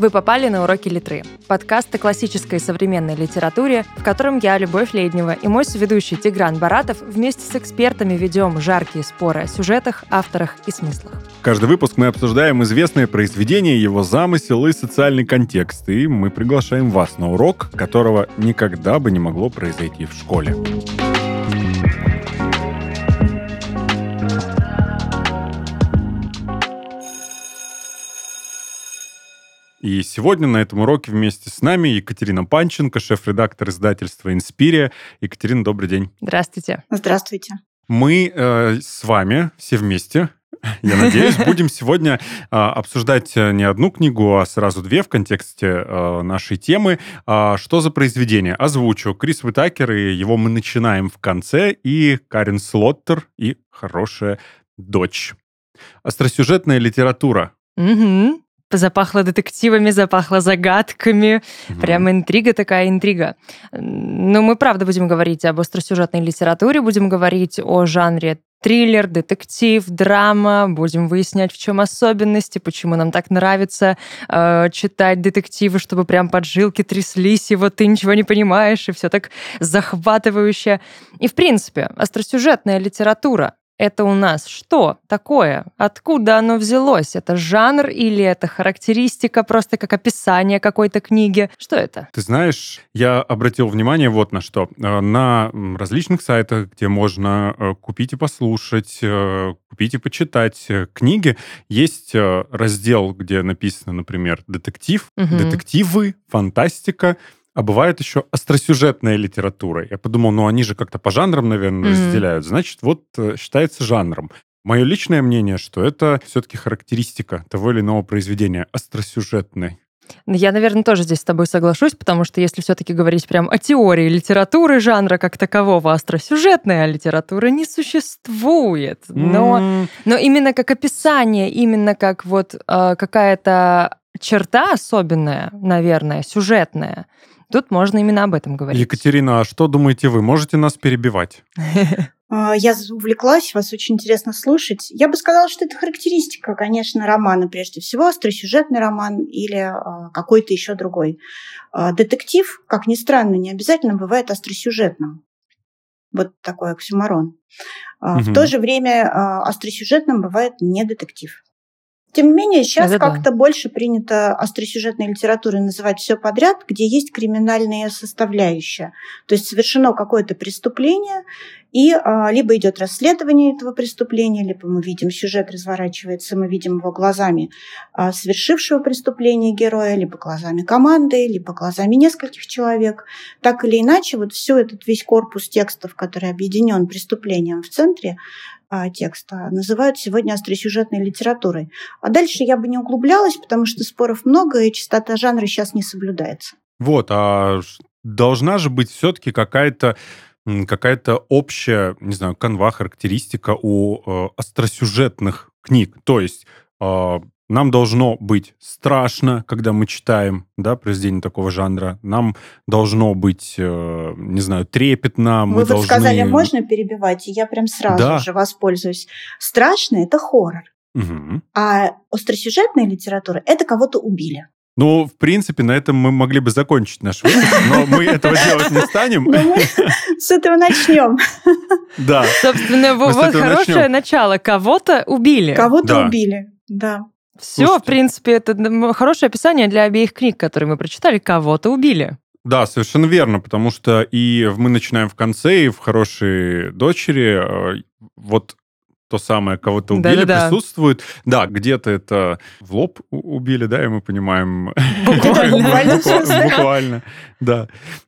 Вы попали на уроки литры. Подкаст о классической и современной литературе, в котором я, Любовь Леднева, и мой соведущий Тигран Баратов вместе с экспертами ведем жаркие споры о сюжетах, авторах и смыслах. Каждый выпуск мы обсуждаем известное произведение, его замысел и социальный контекст, и мы приглашаем вас на урок, которого никогда бы не могло произойти в школе. И сегодня на этом уроке вместе с нами Екатерина Панченко, шеф-редактор издательства «Инспирия». Екатерина, добрый день. Здравствуйте. Здравствуйте. Мы э, с вами все вместе я надеюсь, будем сегодня а, обсуждать э, не одну книгу, а сразу две в контексте а, нашей темы. А, что за произведение? Озвучу. Крис Витакер, и его мы начинаем в конце, и Карен Слоттер, и «Хорошая дочь». Остросюжетная литература. Угу. Запахло детективами, запахло загадками. Угу. Прям интрига такая интрига. Но мы правда будем говорить об остросюжетной литературе, будем говорить о жанре триллер, детектив, драма. Будем выяснять, в чем особенности, почему нам так нравится э, читать детективы, чтобы прям поджилки тряслись, и вот ты ничего не понимаешь, и все так захватывающе. И, в принципе, остросюжетная литература это у нас что такое? Откуда оно взялось? Это жанр или это характеристика, просто как описание какой-то книги? Что это? Ты знаешь, я обратил внимание вот на что. Э, на различных сайтах, где можно э, купить и послушать, э, купить и почитать книги, есть раздел, где написано, например, детектив, угу. детективы, фантастика, а бывает еще остросюжетная литература. Я подумал, ну они же как-то по жанрам, наверное, mm-hmm. разделяют. Значит, вот э, считается жанром. Мое личное мнение, что это все-таки характеристика того или иного произведения остросюжетной. Ну, я, наверное, тоже здесь с тобой соглашусь, потому что если все-таки говорить прям о теории литературы жанра как такового, остросюжетная литература не существует. Но, mm. но именно как описание, именно как вот э, какая-то черта особенная, наверное, сюжетная, Тут можно именно об этом говорить. Екатерина, а что думаете вы? Можете нас перебивать? А, я увлеклась, вас очень интересно слушать. Я бы сказала, что это характеристика, конечно, романа прежде всего, остросюжетный роман или а, какой-то еще другой. А, детектив, как ни странно, не обязательно бывает остросюжетным. Вот такой оксюмарон. Угу. В то же время остросюжетным бывает не детектив. Тем не менее, сейчас как-то больше принято остросюжетной литературой называть все подряд, где есть криминальная составляющая. То есть совершено какое-то преступление, и а, либо идет расследование этого преступления, либо мы видим сюжет разворачивается, мы видим его глазами а, совершившего преступление героя, либо глазами команды, либо глазами нескольких человек. Так или иначе, вот все этот весь корпус текстов, который объединен преступлением в центре, текста называют сегодня остросюжетной литературой. А дальше я бы не углублялась, потому что споров много, и частота жанра сейчас не соблюдается. Вот, а должна же быть все-таки какая-то какая-то общая, не знаю, канва, характеристика у э, остросюжетных книг. То есть э, нам должно быть страшно, когда мы читаем, да, произведение такого жанра. Нам должно быть, э, не знаю, трепетно. Мы Вы должны... вот сказали, можно перебивать, и я прям сразу да. же воспользуюсь. Страшно – это хоррор. Угу. А остросюжетная литература – это кого-то убили. Ну, в принципе, на этом мы могли бы закончить наш выпуск, но мы этого делать не станем. С этого начнем. Да. Собственно, вот хорошее начало. Кого-то убили. Кого-то убили, да. Все, Слушайте. в принципе, это хорошее описание для обеих книг, которые мы прочитали. Кого-то убили. Да, совершенно верно, потому что и мы начинаем в конце, и в «Хорошей дочери» э, вот то самое, кого-то убили, Да-да-да. присутствует. Да, где-то это в лоб убили, да, и мы понимаем... Буквально. Буквально, да.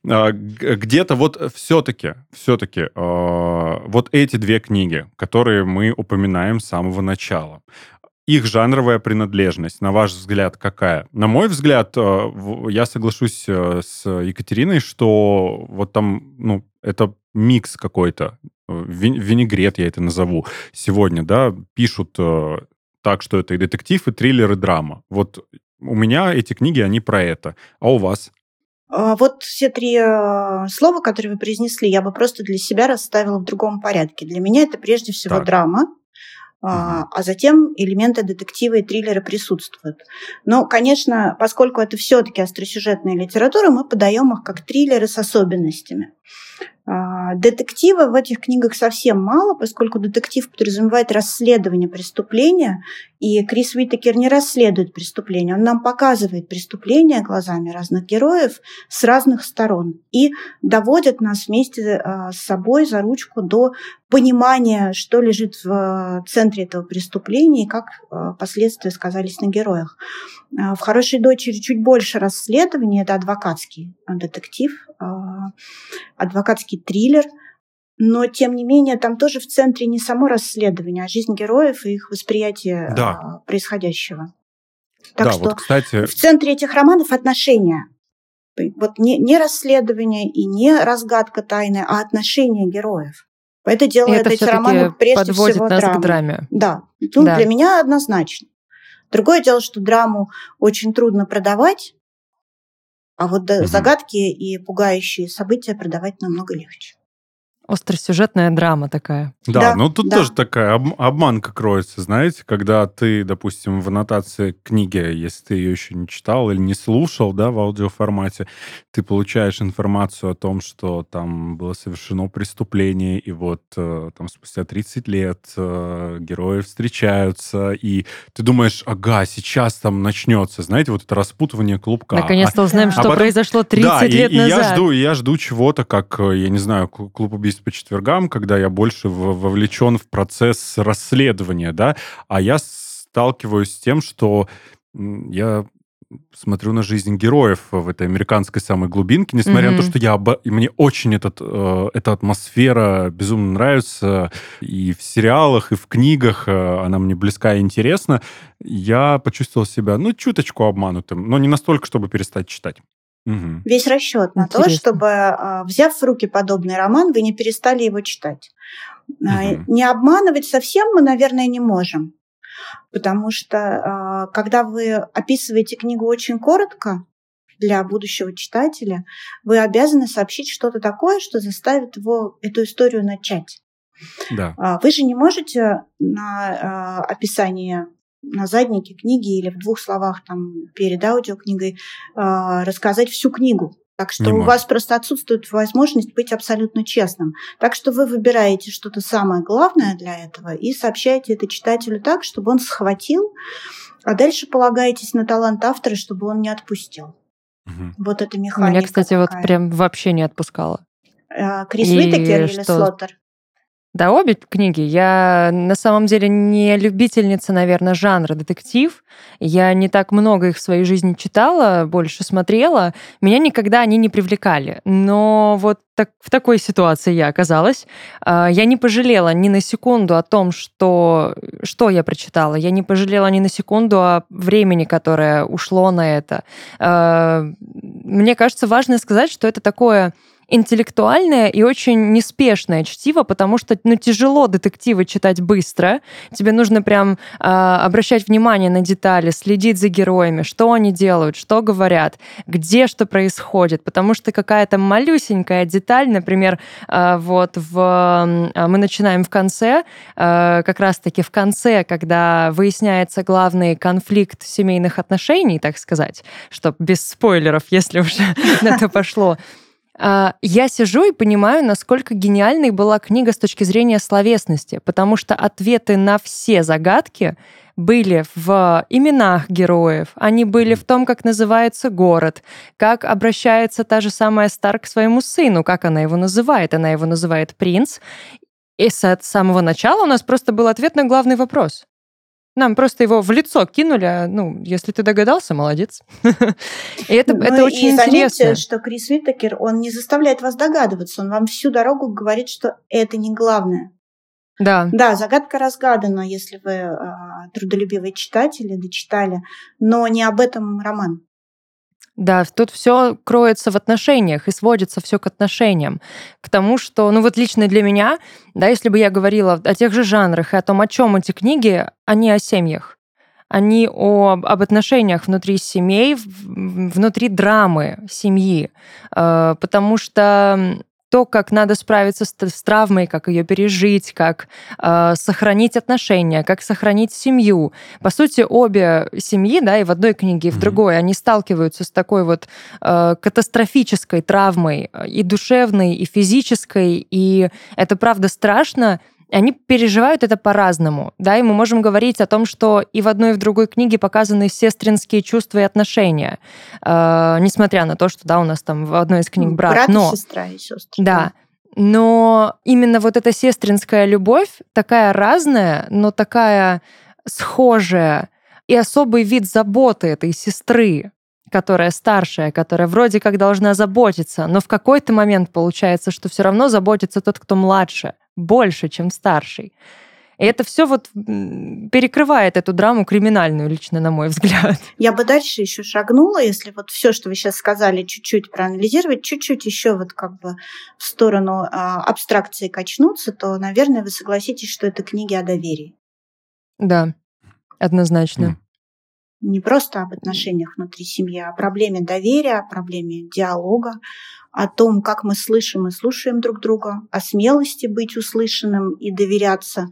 А, где-то вот все-таки, все-таки а, вот эти две книги, которые мы упоминаем с самого начала, их жанровая принадлежность, на ваш взгляд, какая? На мой взгляд, э, я соглашусь э, с Екатериной, что вот там, ну, это микс какой-то, э, винегрет я это назову сегодня, да, пишут так, что это и детектив, и триллер, и драма. Вот у меня эти книги, они про это. А у вас? А, вот все три слова, которые вы произнесли, я бы просто для себя расставила в другом порядке. Для меня это прежде всего так. драма, а, а затем элементы детектива и триллера присутствуют. Но, конечно, поскольку это все-таки остросюжетная литература, мы подаем их как триллеры с особенностями. А, детектива в этих книгах совсем мало, поскольку детектив подразумевает расследование преступления, и Крис Уитакер не расследует преступление, он нам показывает преступления глазами разных героев с разных сторон и доводит нас вместе а, с собой за ручку до понимания, что лежит в центре этого преступления и как а, последствия сказались на героях. В «Хорошей дочери» чуть больше расследований, это адвокатский детектив, адвокатский триллер, но, тем не менее, там тоже в центре не само расследование, а жизнь героев и их восприятие да. А, происходящего. Так да, что вот, кстати... в центре этих романов отношения. Вот не, не расследование и не разгадка тайны, а отношения героев. Это делает это эти романы прежде подводит всего нас драмой. к драме. Да. Ну, да. Для меня однозначно. Другое дело, что драму очень трудно продавать, а вот угу. загадки и пугающие события продавать намного легче. Остросюжетная драма такая. Да, да ну тут да. тоже такая об, обманка кроется, знаете, когда ты, допустим, в аннотации книги, если ты ее еще не читал или не слушал, да, в аудиоформате, ты получаешь информацию о том, что там было совершено преступление, и вот э, там спустя 30 лет э, герои встречаются, и ты думаешь, ага, сейчас там начнется, знаете, вот это распутывание клубка. Наконец-то а, узнаем, а, что а потом, произошло 30 да, лет и, назад. И я жду, я жду чего-то, как, э, я не знаю, клуб убийств по четвергам, когда я больше вовлечен в процесс расследования, да, а я сталкиваюсь с тем, что я смотрю на жизнь героев в этой американской самой глубинке, несмотря mm-hmm. на то, что я оба... мне очень этот, э, эта атмосфера безумно нравится и в сериалах, и в книгах э, она мне близка и интересна, я почувствовал себя, ну, чуточку обманутым, но не настолько, чтобы перестать читать. Угу. Весь расчет на Интересно. то, чтобы, а, взяв в руки подобный роман, вы не перестали его читать. Угу. Не обманывать совсем мы, наверное, не можем. Потому что а, когда вы описываете книгу очень коротко для будущего читателя, вы обязаны сообщить что-то такое, что заставит его эту историю начать. Да. Вы же не можете на описание на заднике книги или в двух словах там перед аудиокнигой э, рассказать всю книгу. Так что Не у вас просто отсутствует возможность быть абсолютно честным. Так что вы выбираете что-то самое главное для этого и сообщаете это читателю так, чтобы он схватил, а дальше полагаетесь на талант автора, чтобы он не отпустил. Угу. Вот это механика. Меня, кстати, такая. вот прям вообще не отпускала. Крис и Уитакер или Слоттер? Да, обе книги. Я на самом деле не любительница, наверное, жанра детектив. Я не так много их в своей жизни читала, больше смотрела. Меня никогда они не привлекали. Но вот так, в такой ситуации я оказалась. А, я не пожалела ни на секунду о том, что, что я прочитала. Я не пожалела ни на секунду о времени, которое ушло на это. А, мне кажется, важно сказать, что это такое интеллектуальное и очень неспешное чтиво, потому что ну, тяжело детективы читать быстро. Тебе нужно прям э, обращать внимание на детали, следить за героями, что они делают, что говорят, где что происходит, потому что какая-то малюсенькая деталь, например, э, вот в, э, мы начинаем в конце, э, как раз-таки в конце, когда выясняется главный конфликт семейных отношений, так сказать, что без спойлеров, если уже на это пошло, я сижу и понимаю, насколько гениальной была книга с точки зрения словесности, потому что ответы на все загадки были в именах героев, они были в том, как называется город, как обращается та же самая Стар к своему сыну, как она его называет. Она его называет принц. И с самого начала у нас просто был ответ на главный вопрос. Нам просто его в лицо кинули, а, ну, если ты догадался, молодец. И это, ну, это очень и интересно. заметьте, что Крис Уитакер, он не заставляет вас догадываться, он вам всю дорогу говорит, что это не главное. Да. Да, загадка разгадана, если вы э, трудолюбивый читатель или дочитали, но не об этом роман. Да, тут все кроется в отношениях и сводится все к отношениям. К тому, что, ну вот лично для меня, да, если бы я говорила о тех же жанрах и о том, о чем эти книги, они о семьях. Они о, об отношениях внутри семей, внутри драмы семьи. Э, потому что то, как надо справиться с, с травмой, как ее пережить, как э, сохранить отношения, как сохранить семью. По сути, обе семьи, да, и в одной книге, и в mm-hmm. другой, они сталкиваются с такой вот э, катастрофической травмой э, и душевной, и физической, и это правда страшно, они переживают это по-разному. Да, и мы можем говорить о том, что и в одной, и в другой книге показаны сестринские чувства и отношения. Э, несмотря на то, что да, у нас там в одной из книг ну, брат. Брат но, и сестра и сестры. Да. Но именно вот эта сестринская любовь такая разная, но такая схожая и особый вид заботы этой сестры, которая старшая, которая вроде как должна заботиться, но в какой-то момент получается, что все равно заботится тот, кто младше больше, чем старший. И это все вот перекрывает эту драму криминальную, лично на мой взгляд. Я бы дальше еще шагнула, если вот все, что вы сейчас сказали, чуть-чуть проанализировать, чуть-чуть еще вот как бы в сторону а, абстракции качнуться, то, наверное, вы согласитесь, что это книги о доверии. Да, однозначно. Не просто об отношениях внутри семьи, а о проблеме доверия, о проблеме диалога, о том, как мы слышим и слушаем друг друга, о смелости быть услышанным и доверяться.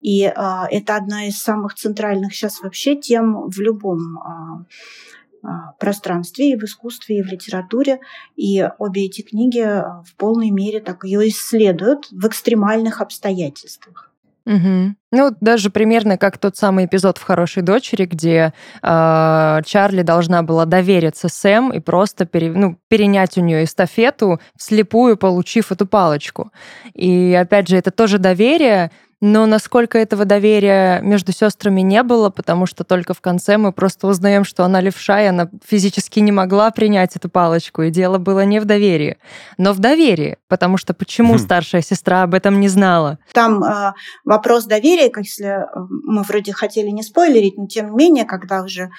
И а, это одна из самых центральных сейчас вообще тем в любом а, пространстве, и в искусстве, и в литературе. И обе эти книги в полной мере так ее исследуют в экстремальных обстоятельствах. Угу. Ну, даже примерно как тот самый эпизод в «Хорошей дочери», где э, Чарли должна была довериться Сэм и просто пере, ну, перенять у нее эстафету, вслепую получив эту палочку. И опять же, это тоже доверие, но насколько этого доверия между сестрами не было, потому что только в конце мы просто узнаем, что она левша, и она физически не могла принять эту палочку, и дело было не в доверии, но в доверии, потому что почему хм. старшая сестра об этом не знала? Там э, вопрос доверия, если э, мы вроде хотели не спойлерить, но тем не менее, когда уже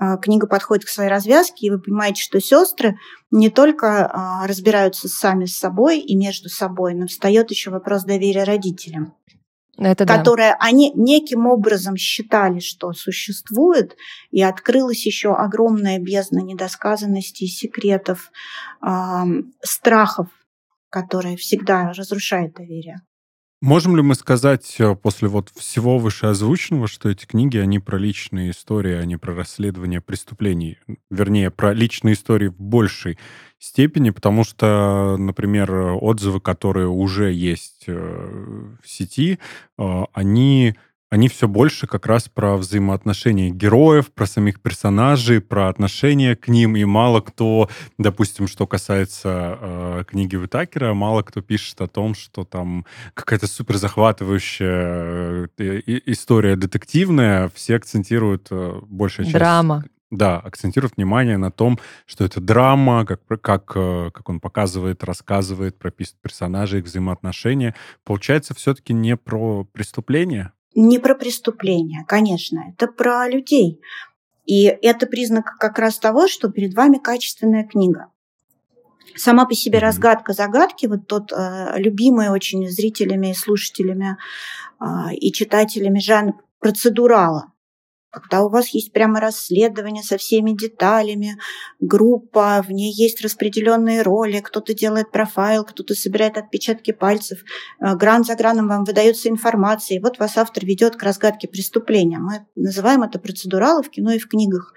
э, книга подходит к своей развязке, и вы понимаете, что сестры не только э, разбираются сами с собой и между собой, но встает еще вопрос доверия родителям. Это которое да. они неким образом считали, что существует, и открылась еще огромная бездна недосказанностей, секретов, э, страхов, которые всегда разрушают доверие. Можем ли мы сказать э, после вот всего вышеозвученного, что эти книги, они про личные истории, а не про расследование преступлений? Вернее, про личные истории в большей степени, потому что, например, отзывы, которые уже есть э, в сети, э, они они все больше как раз про взаимоотношения героев, про самих персонажей, про отношения к ним, и мало кто, допустим, что касается э, книги Витакера, мало кто пишет о том, что там какая-то супер захватывающая э, история детективная, все акцентируют э, большая часть... Драма. Да, акцентируют внимание на том, что это драма, как, как, э, как он показывает, рассказывает, прописывает персонажей, их взаимоотношения. Получается, все-таки не про преступление, не про преступления, конечно, это про людей. И это признак как раз того, что перед вами качественная книга. Сама по себе разгадка загадки, вот тот э, любимый очень зрителями и слушателями э, и читателями жанр процедурала когда у вас есть прямо расследование со всеми деталями, группа, в ней есть распределенные роли, кто-то делает профайл, кто-то собирает отпечатки пальцев, э, гран за граном вам выдается информация, и вот вас автор ведет к разгадке преступления. Мы называем это процедуралы в кино и в книгах.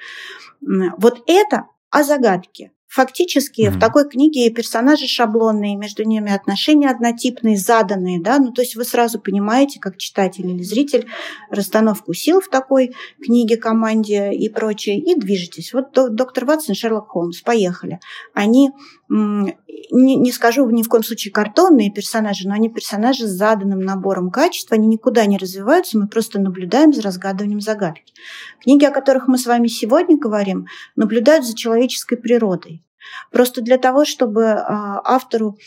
Вот это о загадке. Фактически mm-hmm. в такой книге персонажи шаблонные, между ними отношения однотипные, заданные, да, ну то есть вы сразу понимаете, как читатель или зритель, расстановку сил в такой книге, команде и прочее, и движетесь. Вот доктор Ватсон, Шерлок Холмс, поехали. Они, не, не скажу ни в коем случае картонные персонажи, но они персонажи с заданным набором качеств, они никуда не развиваются, мы просто наблюдаем за разгадыванием загадки. Книги, о которых мы с вами сегодня говорим, наблюдают за человеческой природой. Просто для того, чтобы а, автору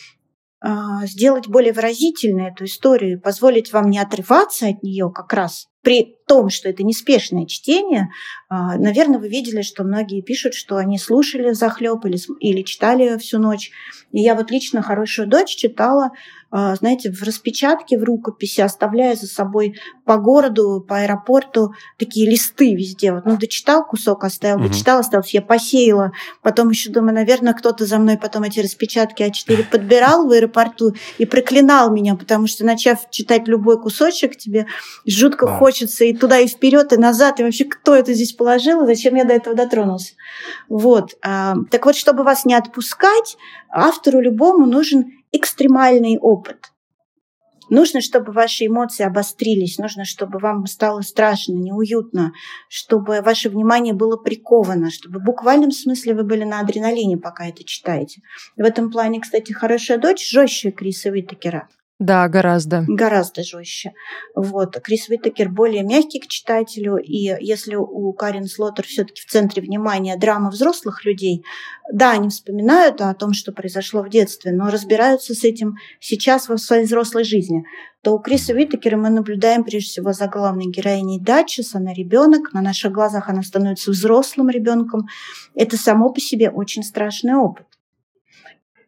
а, сделать более выразительной эту историю, позволить вам не отрываться от нее как раз при том, что это неспешное чтение, а, наверное, вы видели, что многие пишут, что они слушали захлеб или, или читали всю ночь. И я вот лично «Хорошую дочь» читала а, знаете, в распечатке, в рукописи, оставляя за собой по городу, по аэропорту такие листы везде. Вот, ну, дочитал кусок, оставил, угу. дочитал, оставил, я посеяла. Потом еще думаю, наверное, кто-то за мной потом эти распечатки А4 подбирал в аэропорту и проклинал меня, потому что, начав читать любой кусочек, тебе жутко хочется и туда, и вперед, и назад, и вообще кто это здесь положил, и зачем я до этого дотронулся. Вот. А, так вот, чтобы вас не отпускать, автору любому нужен экстремальный опыт. Нужно, чтобы ваши эмоции обострились, нужно, чтобы вам стало страшно, неуютно, чтобы ваше внимание было приковано, чтобы в буквальном смысле вы были на адреналине, пока это читаете. В этом плане, кстати, «Хорошая дочь» жестче Криса Витакера. Да, гораздо. Гораздо жестче. Вот. Крис Уитакер более мягкий к читателю, и если у Карен Слоттер все-таки в центре внимания драма взрослых людей, да, они вспоминают о том, что произошло в детстве, но разбираются с этим сейчас во своей взрослой жизни, то у Криса Уитакера мы наблюдаем прежде всего за главной героиней Датчис, она ребенок, на наших глазах она становится взрослым ребенком. Это само по себе очень страшный опыт.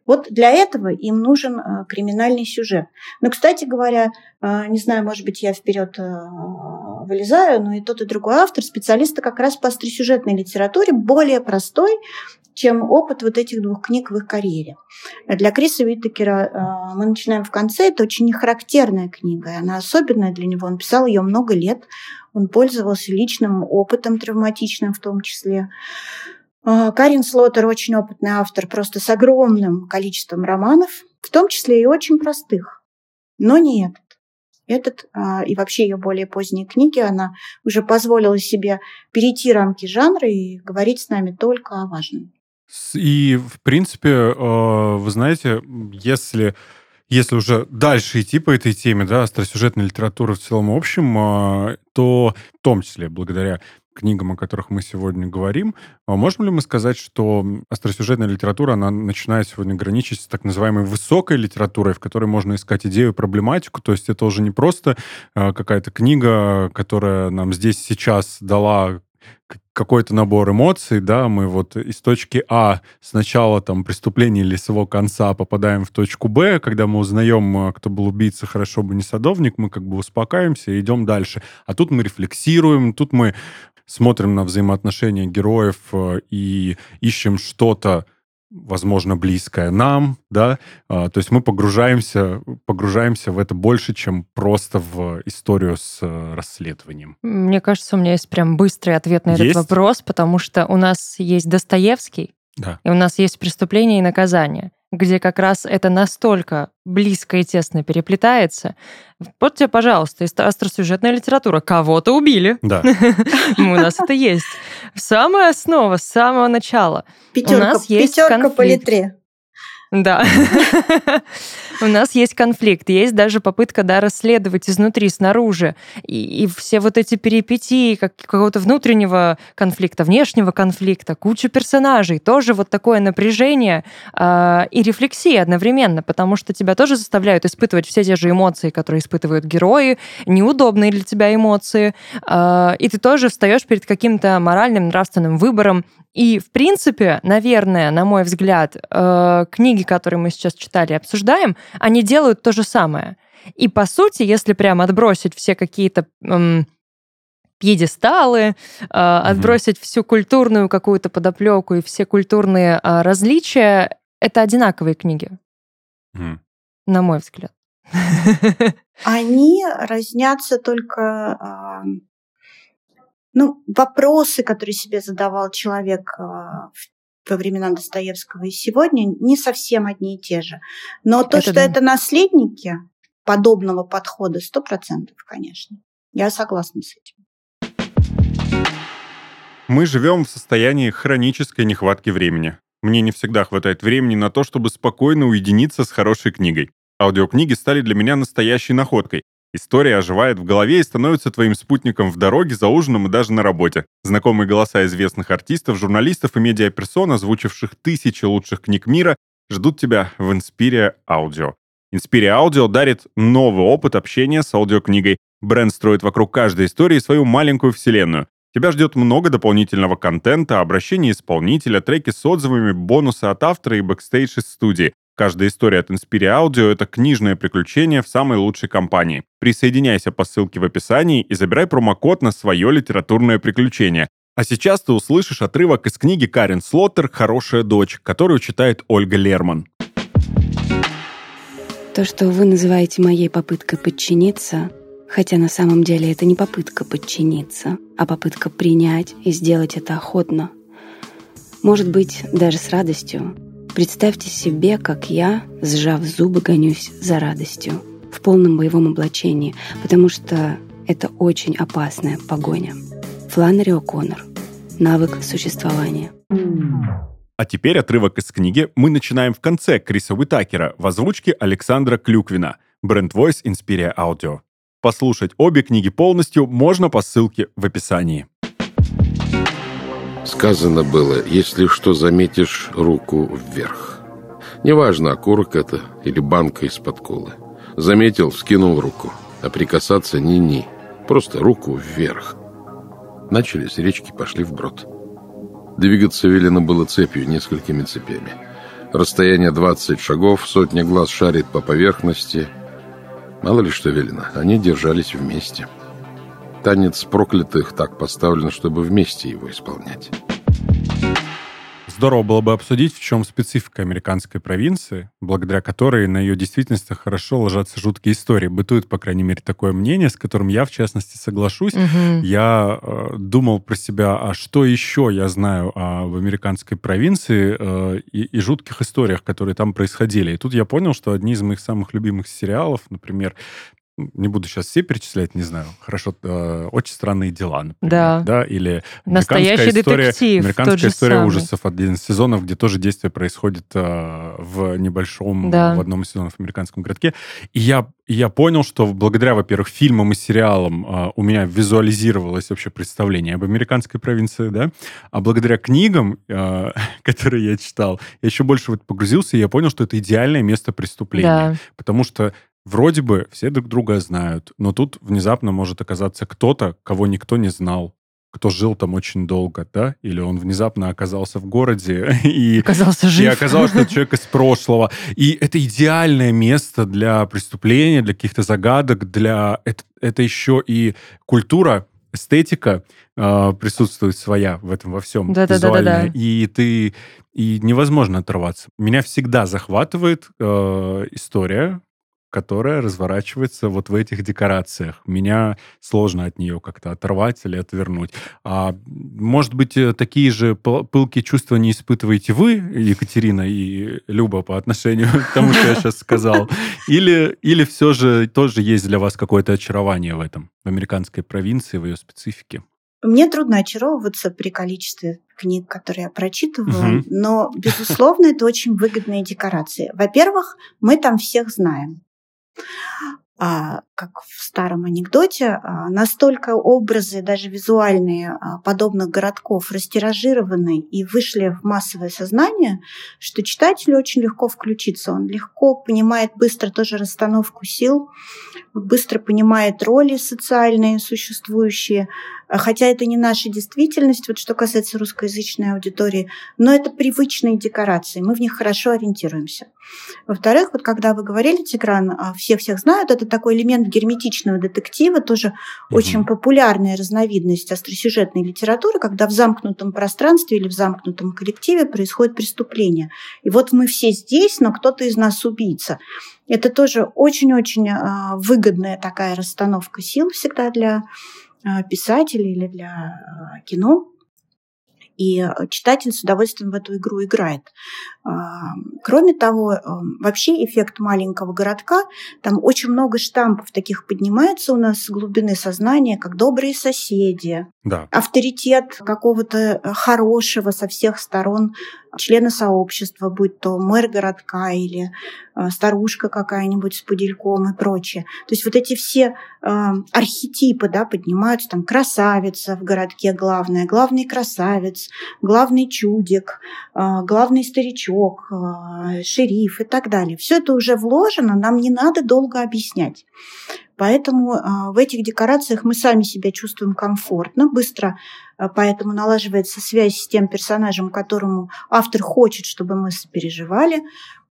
Вот для этого им нужен э, криминальный сюжет. Но, кстати говоря, э, не знаю, может быть, я вперед э, вылезаю, но и тот, и другой автор, специалисты как раз по остросюжетной литературе, более простой, чем опыт вот этих двух книг в их карьере. Для Криса Уиттекера мы начинаем в конце. Это очень нехарактерная книга, она особенная для него. Он писал ее много лет, он пользовался личным опытом травматичным в том числе. А, Карин Слотер очень опытный автор, просто с огромным количеством романов, в том числе и очень простых, но не этот. Этот а, и вообще ее более поздние книги, она уже позволила себе перейти рамки жанра и говорить с нами только о важном. И, в принципе, а, вы знаете, если если уже дальше идти по этой теме, да, остросюжетной литературы в целом общем, то в том числе благодаря книгам, о которых мы сегодня говорим, а можем ли мы сказать, что остросюжетная литература, она начинает сегодня граничить с так называемой высокой литературой, в которой можно искать идею, проблематику, то есть это уже не просто а, какая-то книга, которая нам здесь сейчас дала какой-то набор эмоций, да, мы вот из точки А сначала там преступления или с его конца попадаем в точку Б, когда мы узнаем, а, кто был убийца, хорошо бы не садовник, мы как бы успокаиваемся и идем дальше. А тут мы рефлексируем, тут мы смотрим на взаимоотношения героев э, и ищем что-то, возможно, близкое нам, да, а, то есть мы погружаемся, погружаемся в это больше, чем просто в историю с э, расследованием. Мне кажется, у меня есть прям быстрый ответ на есть? этот вопрос, потому что у нас есть Достоевский, да. и у нас есть преступление и наказание где как раз это настолько близко и тесно переплетается. Вот тебе, пожалуйста, остросюжетная литература. Кого-то убили. Да. У нас это есть. Самая основа, с самого начала. Пятерка, У нас есть пятерка по литре. Да. У нас есть конфликт, есть даже попытка да, расследовать изнутри, снаружи. И, и все вот эти перипетии как, какого-то внутреннего конфликта, внешнего конфликта, куча персонажей, тоже вот такое напряжение э, и рефлексия одновременно, потому что тебя тоже заставляют испытывать все те же эмоции, которые испытывают герои, неудобные для тебя эмоции, э, и ты тоже встаешь перед каким-то моральным, нравственным выбором. И, в принципе, наверное, на мой взгляд, э, книги, которые мы сейчас читали и обсуждаем, они делают то же самое. И по сути, если прям отбросить все какие-то эм, пьедесталы, э, mm-hmm. отбросить всю культурную какую-то подоплеку и все культурные э, различия, это одинаковые книги, mm. на мой взгляд. Они разнятся только ну, вопросы, которые себе задавал человек в во времена Достоевского и сегодня не совсем одни и те же. Но то, это что да. это наследники подобного подхода, сто процентов, конечно. Я согласна с этим. Мы живем в состоянии хронической нехватки времени. Мне не всегда хватает времени на то, чтобы спокойно уединиться с хорошей книгой. Аудиокниги стали для меня настоящей находкой. История оживает в голове и становится твоим спутником в дороге, за ужином и даже на работе. Знакомые голоса известных артистов, журналистов и медиаперсон, озвучивших тысячи лучших книг мира, ждут тебя в Inspiria Audio. Inspiria Audio дарит новый опыт общения с аудиокнигой. Бренд строит вокруг каждой истории свою маленькую вселенную. Тебя ждет много дополнительного контента, обращения исполнителя, треки с отзывами, бонусы от автора и бэкстейдж из студии. Каждая история от Inspiria Audio — это книжное приключение в самой лучшей компании. Присоединяйся по ссылке в описании и забирай промокод на свое литературное приключение. А сейчас ты услышишь отрывок из книги Карен Слоттер «Хорошая дочь», которую читает Ольга Лерман. То, что вы называете моей попыткой подчиниться, Хотя на самом деле это не попытка подчиниться, а попытка принять и сделать это охотно. Может быть, даже с радостью. Представьте себе, как я, сжав зубы, гонюсь за радостью в полном боевом облачении, потому что это очень опасная погоня. Фланнери О'Коннор. Навык существования. А теперь отрывок из книги мы начинаем в конце Криса Уитакера в озвучке Александра Клюквина. Бренд Voice Inspiria Audio. Послушать обе книги полностью можно по ссылке в описании. Сказано было, если что заметишь, руку вверх. Неважно, окурок это или банка из-под колы. Заметил, вскинул руку. А прикасаться ни-ни. Просто руку вверх. Начали с речки, пошли вброд. Двигаться велено было цепью, несколькими цепями. Расстояние 20 шагов, сотня глаз шарит по поверхности, Мало ли что велено, они держались вместе. Танец проклятых так поставлен, чтобы вместе его исполнять. Здорово было бы обсудить, в чем специфика американской провинции, благодаря которой на ее действительности хорошо ложатся жуткие истории. Бытует, по крайней мере, такое мнение, с которым я, в частности, соглашусь. Угу. Я э, думал про себя, а что еще я знаю о, в американской провинции э, и, и жутких историях, которые там происходили. И тут я понял, что одни из моих самых любимых сериалов, например, не буду сейчас все перечислять, не знаю, хорошо, э, очень странные дела, например, да, да или настоящий история, детектив, американская история самый. ужасов, один из сезонов, где тоже действие происходит э, в небольшом, да. в одном из сезонов в американском городке, и я я понял, что благодаря, во-первых, фильмам и сериалам э, у меня визуализировалось вообще представление об американской провинции, да, а благодаря книгам, э, которые я читал, я еще больше вот погрузился, и я понял, что это идеальное место преступления, да. потому что Вроде бы все друг друга знают, но тут внезапно может оказаться кто-то, кого никто не знал, кто жил там очень долго, да, или он внезапно оказался в городе и, оказался жив. и оказалось, что человек из прошлого. И это идеальное место для преступления, для каких-то загадок, для... Это, это еще и культура, эстетика э, присутствует своя в этом во всем. Да, да, да, да. И ты... И невозможно оторваться. Меня всегда захватывает э, история, которая разворачивается вот в этих декорациях. Меня сложно от нее как-то оторвать или отвернуть. А, может быть, э, такие же пылкие чувства не испытываете вы, Екатерина и Люба, по отношению к тому, что я сейчас сказал? Или, или все же тоже есть для вас какое-то очарование в этом, в американской провинции, в ее специфике? Мне трудно очаровываться при количестве книг, которые я прочитываю, угу. но, безусловно, это очень выгодные декорации. Во-первых, мы там всех знаем как в старом анекдоте, а, настолько образы, даже визуальные, а, подобных городков растиражированы и вышли в массовое сознание, что читателю очень легко включиться. Он легко понимает быстро тоже расстановку сил, быстро понимает роли социальные существующие, хотя это не наша действительность, вот что касается русскоязычной аудитории, но это привычные декорации, мы в них хорошо ориентируемся. Во-вторых, вот когда вы говорили, Тигран, а, все всех знают, это такой элемент герметичного детектива, тоже угу. очень популярная разновидность остросюжетной литературы, когда в замкнутом пространстве или в замкнутом коллективе происходит преступление. И вот мы все здесь, но кто-то из нас убийца. Это тоже очень-очень а, выгодная такая расстановка сил всегда для а, писателя или для а, кино. И э, читатель с удовольствием в эту игру играет. Кроме того, вообще эффект маленького городка, там очень много штампов таких поднимается у нас с глубины сознания, как добрые соседи, да. авторитет какого-то э, хорошего со всех сторон члена сообщества, будь то мэр городка или э, старушка какая-нибудь с пудельком и прочее. То есть вот эти все э, архетипы да, поднимаются, там красавица в городке главная, главный красавец, главный чудик, э, главный старичок, э, шериф и так далее. Все это уже вложено, нам не надо долго объяснять. Поэтому в этих декорациях мы сами себя чувствуем комфортно, быстро поэтому налаживается связь с тем персонажем, которому автор хочет, чтобы мы сопереживали.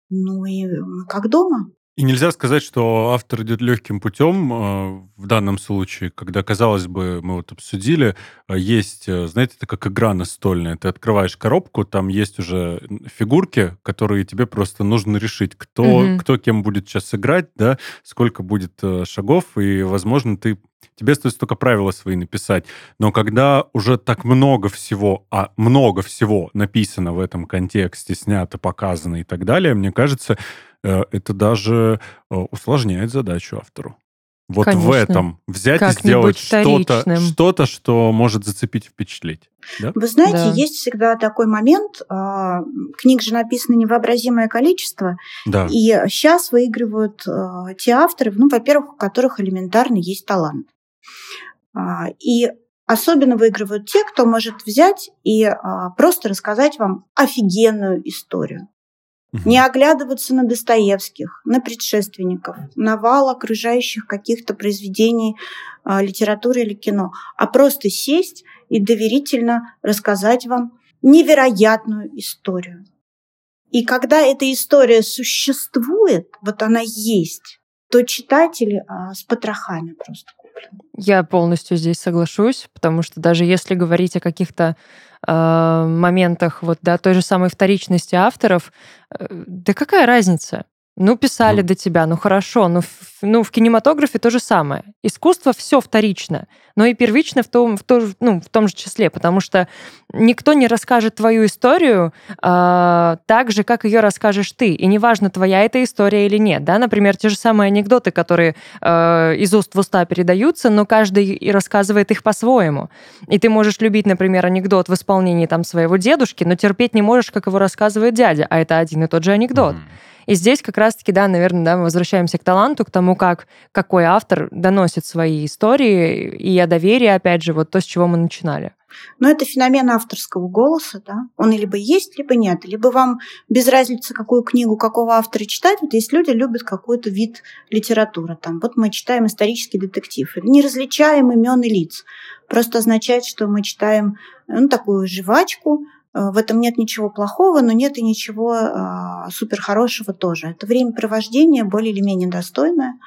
Ну и как дома. И нельзя сказать, что автор идет легким путем э, в данном случае, когда, казалось бы, мы вот обсудили, э, есть, э, знаете, это как игра настольная. Ты открываешь коробку, там есть уже фигурки, которые тебе просто нужно решить, кто, угу. кто кем будет сейчас играть, да, сколько будет шагов, и, возможно, ты тебе остается только правила свои написать. Но когда уже так много всего, а много всего написано в этом контексте, снято, показано и так далее, мне кажется, Э, это даже э, усложняет задачу автору. Вот Конечно. в этом взять и сделать что-то, что-то, что может зацепить и впечатлить. Да? Вы знаете, да. есть всегда такой момент. А, книг же написано невообразимое количество. Да. И сейчас выигрывают а, те авторы, ну, во-первых, у которых элементарно есть талант. А, и особенно выигрывают те, кто может взять и просто рассказать вам офигенную историю. Не оглядываться на Достоевских, на предшественников, на вал окружающих каких-то произведений э, литературы или кино, а просто сесть и доверительно рассказать вам невероятную историю. И когда эта история существует, вот она есть, то читатели а, с потрохами просто. Я полностью здесь соглашусь, потому что даже если говорить о каких-то э, моментах вот, да, той же самой вторичности авторов, э, да какая разница? Ну, писали ну. до тебя, ну хорошо, ну в, ну в кинематографе то же самое. Искусство все вторично, но и первично в том, в, то, ну, в том же числе, потому что никто не расскажет твою историю э, так же, как ее расскажешь ты. И неважно, твоя эта история или нет. Да? Например, те же самые анекдоты, которые э, из уст в уста передаются, но каждый и рассказывает их по-своему. И ты можешь любить, например, анекдот в исполнении там своего дедушки, но терпеть не можешь, как его рассказывает дядя, а это один и тот же анекдот. Mm-hmm. И здесь как раз-таки, да, наверное, да, мы возвращаемся к таланту, к тому, как какой автор доносит свои истории, и о доверии, опять же, вот то, с чего мы начинали. Но это феномен авторского голоса, да. Он либо есть, либо нет. Либо вам без разницы, какую книгу, какого автора читать. Вот есть люди любят какой-то вид литературы. Там, вот мы читаем исторический детектив. Не различаем имен и лиц. Просто означает, что мы читаем ну, такую жвачку, в этом нет ничего плохого, но нет и ничего э, супер хорошего тоже. Это времяпровождение более или менее достойное.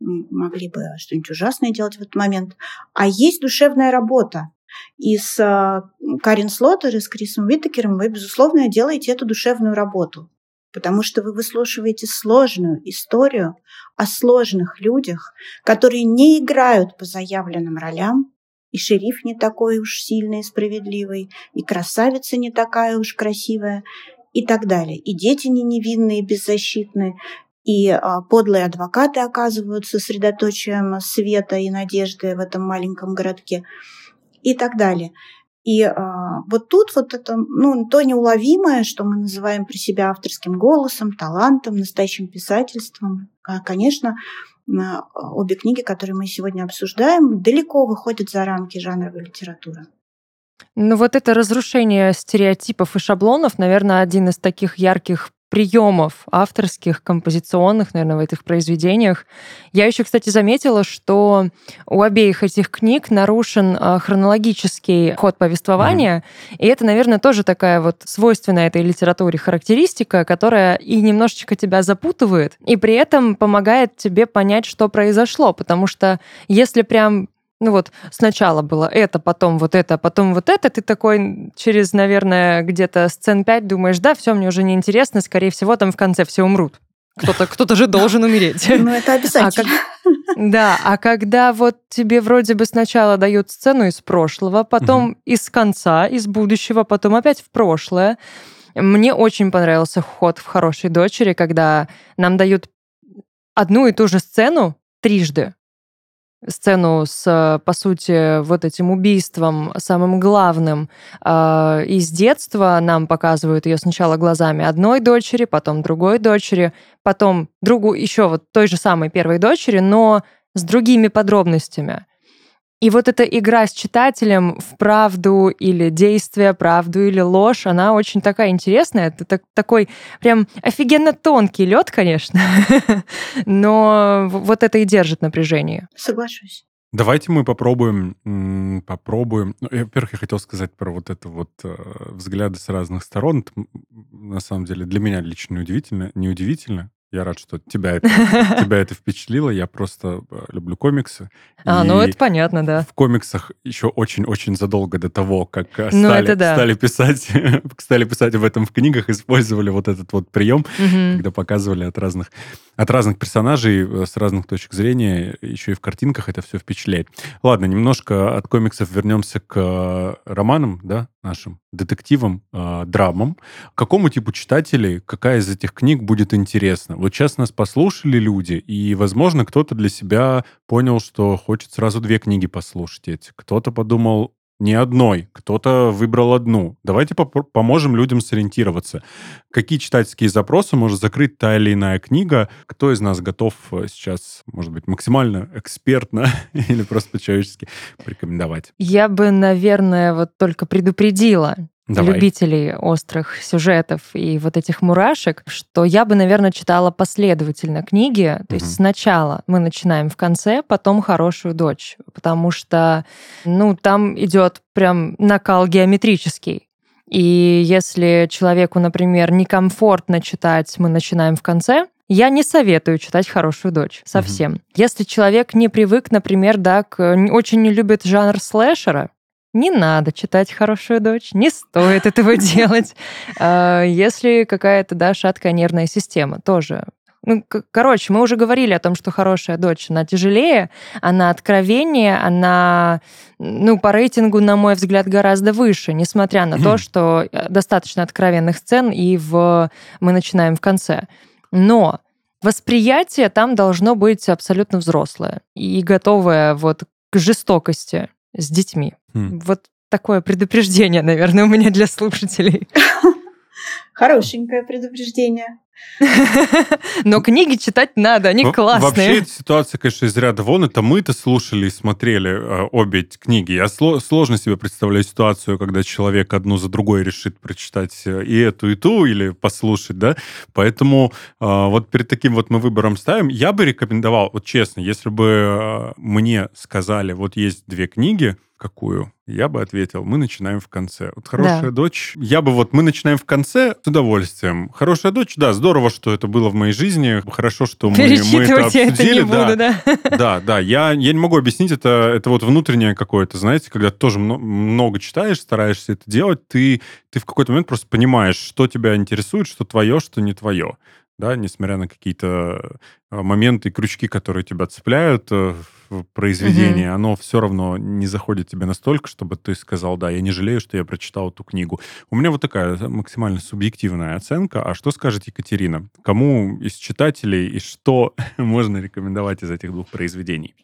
Могли бы что-нибудь ужасное делать в этот момент. А есть душевная работа. И с э, Карин Слоттер и с Крисом Уитакером вы, безусловно, делаете эту душевную работу. Потому что вы выслушиваете сложную историю о сложных людях, которые не играют по заявленным ролям, и шериф не такой уж сильный и справедливый, и красавица не такая уж красивая, и так далее. И дети не невинные, беззащитные, и а, подлые адвокаты оказываются сосредоточием света и надежды в этом маленьком городке, и так далее. И а, вот тут вот это, ну, то неуловимое, что мы называем при себя авторским голосом, талантом, настоящим писательством, конечно, обе книги, которые мы сегодня обсуждаем, далеко выходят за рамки жанровой литературы. Ну вот это разрушение стереотипов и шаблонов, наверное, один из таких ярких приемов авторских, композиционных, наверное, в этих произведениях. Я еще, кстати, заметила, что у обеих этих книг нарушен а, хронологический ход повествования, mm-hmm. и это, наверное, тоже такая вот свойственная этой литературе характеристика, которая и немножечко тебя запутывает, и при этом помогает тебе понять, что произошло, потому что если прям ну вот сначала было это, потом вот это, потом вот это, ты такой через, наверное, где-то сцен 5 думаешь, да, все, мне уже не интересно, скорее всего, там в конце все умрут. Кто-то кто же должен умереть. Ну, это обязательно. Да, а когда вот тебе вроде бы сначала дают сцену из прошлого, потом из конца, из будущего, потом опять в прошлое. Мне очень понравился ход в «Хорошей дочери», когда нам дают одну и ту же сцену трижды сцену с, по сути, вот этим убийством самым главным э, из детства. Нам показывают ее сначала глазами одной дочери, потом другой дочери, потом другу еще вот той же самой первой дочери, но с другими подробностями. И вот эта игра с читателем в правду или действие, правду или ложь, она очень такая интересная. Это так, такой прям офигенно тонкий лед, конечно, но вот это и держит напряжение. Соглашусь. Давайте мы попробуем, попробуем. Ну, во-первых, я хотел сказать про вот это вот э, взгляды с разных сторон. Это, на самом деле для меня лично неудивительно, неудивительно. Я рад, что тебя это, тебя это впечатлило. Я просто э, люблю комиксы. А, ну это понятно, да. В комиксах еще очень-очень задолго до того, как э, ну, стали, да. стали, писать, стали писать об этом в книгах, использовали вот этот вот прием, угу. когда показывали от разных, от разных персонажей э, с разных точек зрения, еще и в картинках это все впечатляет. Ладно, немножко от комиксов вернемся к романам, да, нашим детективам, э, драмам. Какому типу читателей какая из этих книг будет интересна? Вот сейчас нас послушали люди, и, возможно, кто-то для себя понял, что хочет сразу две книги послушать. Кто-то подумал, не одной, кто-то выбрал одну. Давайте поможем людям сориентироваться. Какие читательские запросы может закрыть та или иная книга? Кто из нас готов э, сейчас, может быть, максимально экспертно или просто по-человечески порекомендовать? Я бы, наверное, вот только предупредила Давай. любителей острых сюжетов и вот этих мурашек, что я бы, наверное, читала последовательно книги. То есть сначала мы начинаем в конце, потом хорошую дочь, потому что, ну, там идет прям накал геометрический. И если человеку, например, некомфортно читать, мы начинаем в конце, я не советую читать «Хорошую дочь» совсем. Угу. Если человек не привык, например, да, к, очень не любит жанр слэшера, не надо читать «Хорошую дочь», не стоит этого делать. А, если какая-то, да, шаткая нервная система, тоже ну, короче, мы уже говорили о том, что хорошая дочь, она тяжелее, она откровеннее, она, ну, по рейтингу, на мой взгляд, гораздо выше, несмотря на то, что э, достаточно откровенных сцен, и в... мы начинаем в конце. Но восприятие там должно быть абсолютно взрослое и готовое вот к жестокости с детьми. Хм. Вот такое предупреждение, наверное, у меня для слушателей. Хорошенькое предупреждение. Но книги читать надо, они классные. Вообще, эта ситуация, конечно, из ряда вон. Это мы-то слушали и смотрели э, обе эти книги. Я сложно себе представляю ситуацию, когда человек одну за другой решит прочитать э, и эту, и ту, или послушать, да. Поэтому э, вот перед таким вот мы выбором ставим. Я бы рекомендовал, вот честно, если бы мне сказали, вот есть две книги, какую? Я бы ответил, мы начинаем в конце. Вот хорошая да. дочь, я бы вот, мы начинаем в конце с удовольствием. Хорошая дочь, да, здорово, что это было в моей жизни, хорошо, что мы, мы это обсудили. Это да. Буду, да. да, да, я, я не могу объяснить, это, это вот внутреннее какое-то, знаете, когда ты тоже много читаешь, стараешься это делать, ты, ты в какой-то момент просто понимаешь, что тебя интересует, что твое, что не твое да, несмотря на какие-то а, моменты и крючки, которые тебя цепляют в произведении, mm-hmm. оно все равно не заходит тебе настолько, чтобы ты сказал, да, я не жалею, что я прочитал эту книгу. У меня вот такая максимально субъективная оценка. А что скажет Екатерина? Кому из читателей и что можно рекомендовать из этих двух произведений?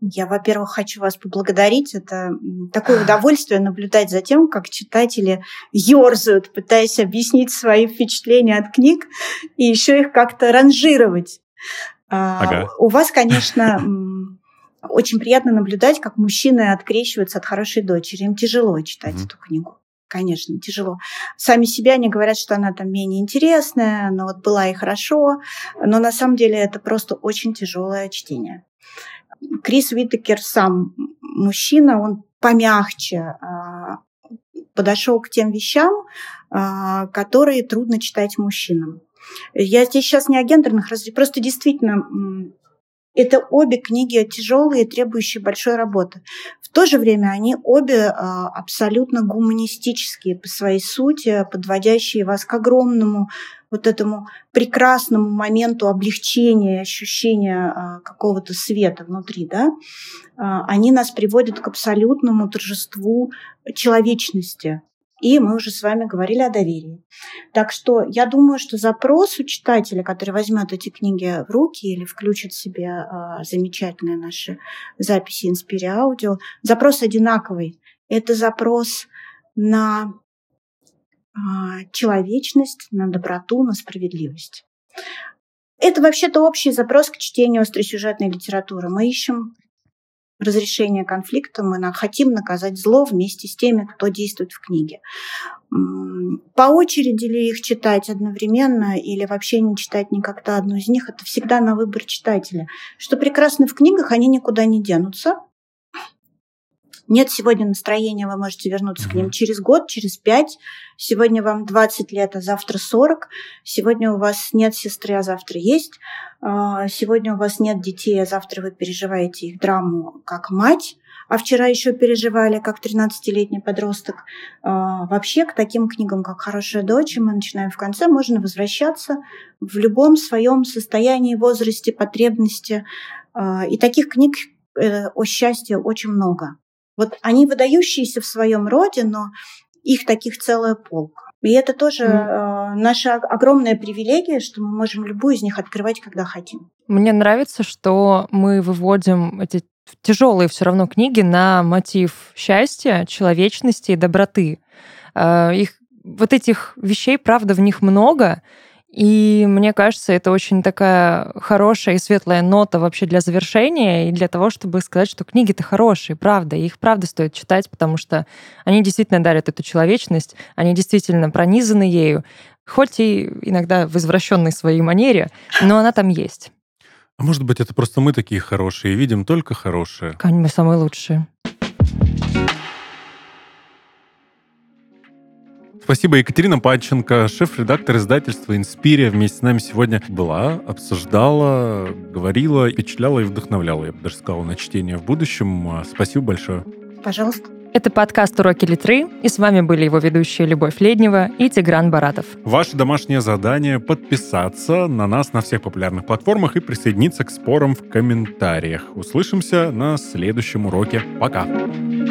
Я, во-первых, хочу вас поблагодарить. Это такое удовольствие наблюдать за тем, как читатели ерзают, пытаясь объяснить свои впечатления от книг и еще их как-то ранжировать. А, ага. У вас, конечно, очень приятно наблюдать, как мужчины открещиваются от хорошей дочери. Им тяжело читать угу. эту книгу. Конечно, тяжело. Сами себя они говорят, что она там менее интересная, но вот была и хорошо. Но на самом деле это просто очень тяжелое чтение. Крис Уитакер сам мужчина, он помягче а, подошел к тем вещам, а, которые трудно читать мужчинам. Я здесь сейчас не о гендерных просто действительно это обе книги тяжелые, требующие большой работы. В то же время они обе а, абсолютно гуманистические по своей сути, подводящие вас к огромному вот этому прекрасному моменту облегчения, ощущения а, какого-то света внутри, да, а, они нас приводят к абсолютному торжеству человечности, и мы уже с вами говорили о доверии. Так что я думаю, что запрос у читателя, который возьмет эти книги в руки или включит себе э, замечательные наши записи Инспири Аудио, запрос одинаковый. Это запрос на э, человечность, на доброту, на справедливость. Это вообще-то общий запрос к чтению остросюжетной литературы. Мы ищем разрешения конфликта, мы хотим наказать зло вместе с теми, кто действует в книге. По очереди ли их читать одновременно или вообще не читать никогда одну из них, это всегда на выбор читателя. Что прекрасно в книгах, они никуда не денутся. Нет сегодня настроения, вы можете вернуться к ним через год, через пять. Сегодня вам 20 лет, а завтра 40. Сегодня у вас нет сестры, а завтра есть. А, сегодня у вас нет детей, а завтра вы переживаете их драму как мать а вчера еще переживали, как 13-летний подросток. А, вообще к таким книгам, как «Хорошая дочь», мы начинаем в конце, можно возвращаться в любом своем состоянии, возрасте, потребности. А, и таких книг э, о счастье очень много. Вот они выдающиеся в своем роде, но их таких целая полка. И это тоже mm. э, наша огромная привилегия, что мы можем любую из них открывать, когда хотим. Мне нравится, что мы выводим эти тяжелые все равно книги на мотив счастья, человечности и доброты. Э, их вот этих вещей, правда, в них много, и мне кажется, это очень такая хорошая и светлая нота вообще для завершения и для того, чтобы сказать, что книги-то хорошие, правда, и их правда стоит читать, потому что они действительно дарят эту человечность, они действительно пронизаны ею, хоть и иногда в извращенной своей манере, но она там есть. А может быть, это просто мы такие хорошие и видим только хорошие? Конечно, мы самые лучшие. Спасибо, Екатерина Панченко, шеф-редактор издательства «Инспирия». Вместе с нами сегодня была, обсуждала, говорила, впечатляла и вдохновляла, я бы даже сказал, на чтение в будущем. Спасибо большое. Пожалуйста. Это подкаст «Уроки Литры», и с вами были его ведущие Любовь Леднева и Тигран Баратов. Ваше домашнее задание — подписаться на нас на всех популярных платформах и присоединиться к спорам в комментариях. Услышимся на следующем уроке. Пока! Пока!